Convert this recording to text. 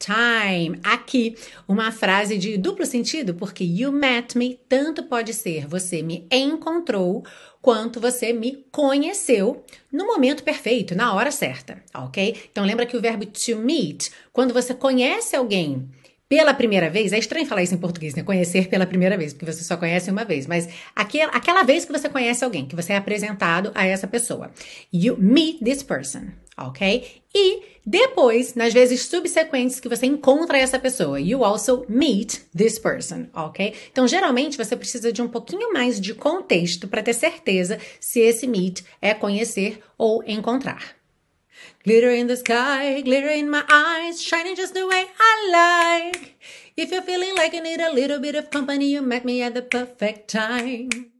time. Aqui, uma frase de duplo sentido, porque you met me tanto pode ser você me encontrou quanto você me conheceu no momento perfeito, na hora certa, ok? Então lembra que o verbo to meet, quando você conhece alguém pela primeira vez, é estranho falar isso em português, né? Conhecer pela primeira vez, porque você só conhece uma vez, mas aquela, aquela vez que você conhece alguém, que você é apresentado a essa pessoa. You meet this person, ok? E depois, nas vezes subsequentes que você encontra essa pessoa, you also meet this person, ok? Então, geralmente você precisa de um pouquinho mais de contexto para ter certeza se esse meet é conhecer ou encontrar. Glitter in the sky, glitter in my eyes, shining just the way I like. If you're feeling like you need a little bit of company, you met me at the perfect time.